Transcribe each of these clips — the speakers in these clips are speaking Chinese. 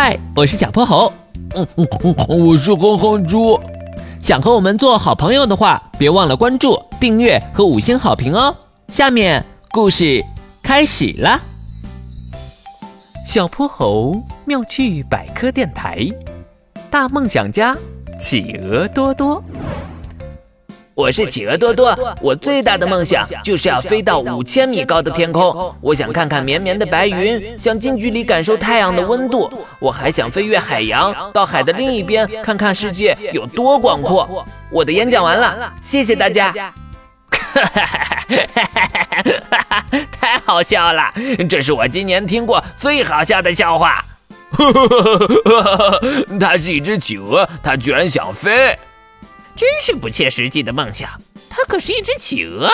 嗨，我是小泼猴。嗯嗯嗯，我是哼哼猪。想和我们做好朋友的话，别忘了关注、订阅和五星好评哦。下面故事开始啦。小泼猴妙趣百科电台，大梦想家企鹅多多。我是企鹅多多，我最大的梦想就是要飞到五千米高的天空。我想看看绵绵的白云，想近距离感受太阳的温度。我还想飞越海洋，到海的另一边看看世界有多广阔。我的演讲完了，谢谢大家。太好笑了，这是我今年听过最好笑的笑话。它是一只企鹅，它居然想飞。真是不切实际的梦想，它可是一只企鹅。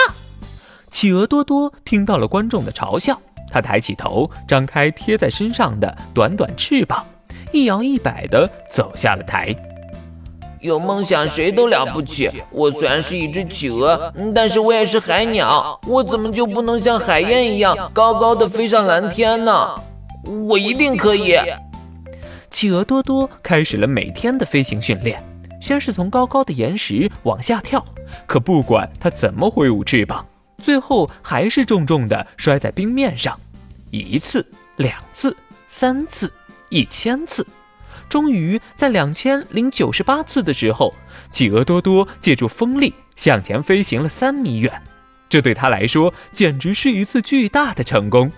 企鹅多多听到了观众的嘲笑，他抬起头，张开贴在身上的短短翅膀，一摇一摆地走下了台。有梦想谁都了不起。我虽然是一只企鹅，但是我也是海鸟。我怎么就不能像海燕一样高高的飞上蓝天呢？我一定可以。企鹅多多开始了每天的飞行训练。先是从高高的岩石往下跳，可不管他怎么挥舞翅膀，最后还是重重地摔在冰面上。一次、两次、三次、一千次，终于在两千零九十八次的时候，企鹅多多借助风力向前飞行了三米远。这对他来说简直是一次巨大的成功。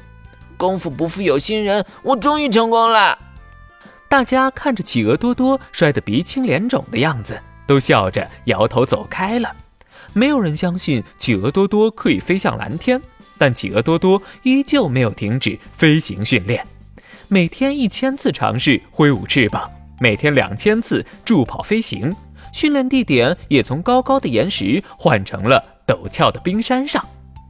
功夫不负有心人，我终于成功了。大家看着企鹅多多摔得鼻青脸肿的样子，都笑着摇头走开了。没有人相信企鹅多多可以飞向蓝天，但企鹅多多依旧没有停止飞行训练。每天一千次尝试挥舞翅膀，每天两千次助跑飞行。训练地点也从高高的岩石换成了陡峭的冰山上。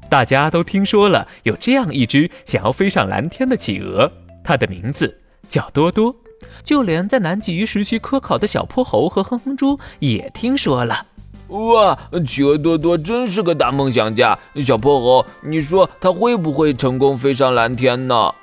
大家都听说了有这样一只想要飞上蓝天的企鹅，它的名字叫多多。就连在南极实习科考的小泼猴和哼哼猪也听说了。哇，企鹅多多真是个大梦想家。小泼猴，你说他会不会成功飞上蓝天呢？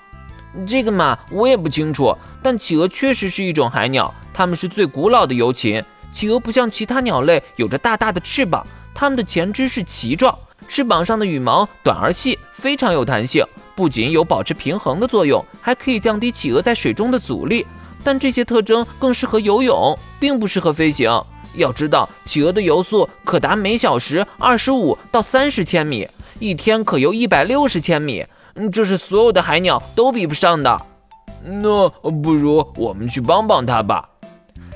这个嘛，我也不清楚。但企鹅确实是一种海鸟，它们是最古老的游禽。企鹅不像其他鸟类有着大大的翅膀，它们的前肢是鳍状，翅膀上的羽毛短而细，非常有弹性，不仅有保持平衡的作用，还可以降低企鹅在水中的阻力。但这些特征更适合游泳，并不适合飞行。要知道，企鹅的游速可达每小时二十五到三十千米，一天可游一百六十千米，这是所有的海鸟都比不上的。那不如我们去帮帮它吧。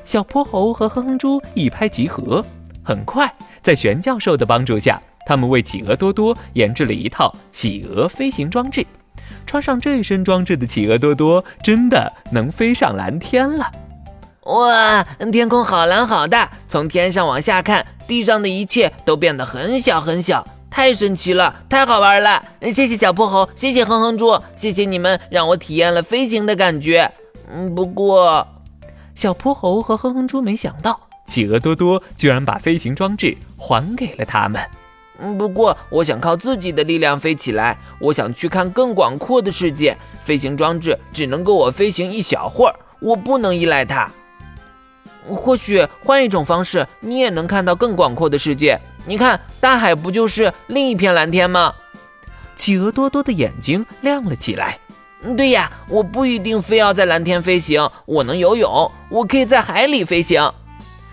小泼猴和哼哼猪一拍即合，很快在玄教授的帮助下，他们为企鹅多多研制了一套企鹅飞行装置。穿上这身装置的企鹅多多，真的能飞上蓝天了！哇，天空好蓝好大，从天上往下看，地上的一切都变得很小很小，太神奇了，太好玩了！谢谢小泼猴，谢谢哼哼猪，谢谢你们让我体验了飞行的感觉。嗯，不过，小泼猴和哼哼猪没想到，企鹅多多居然把飞行装置还给了他们。嗯，不过我想靠自己的力量飞起来。我想去看更广阔的世界。飞行装置只能够我飞行一小会儿，我不能依赖它。或许换一种方式，你也能看到更广阔的世界。你看，大海不就是另一片蓝天吗？企鹅多多的眼睛亮了起来。对呀，我不一定非要在蓝天飞行，我能游泳，我可以在海里飞行。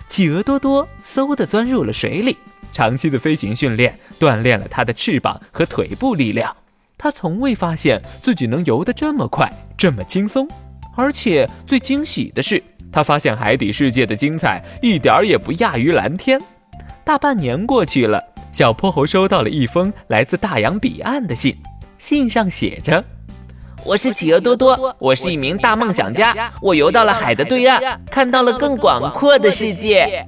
企鹅多多嗖的钻入了水里。长期的飞行训练锻炼了他的翅膀和腿部力量，他从未发现自己能游得这么快，这么轻松。而且最惊喜的是，他发现海底世界的精彩一点儿也不亚于蓝天。大半年过去了，小泼猴收到了一封来自大洋彼岸的信，信上写着：“我是企鹅多多，我是一名大梦想家，我游到了海的对岸，看到了更广阔的世界。”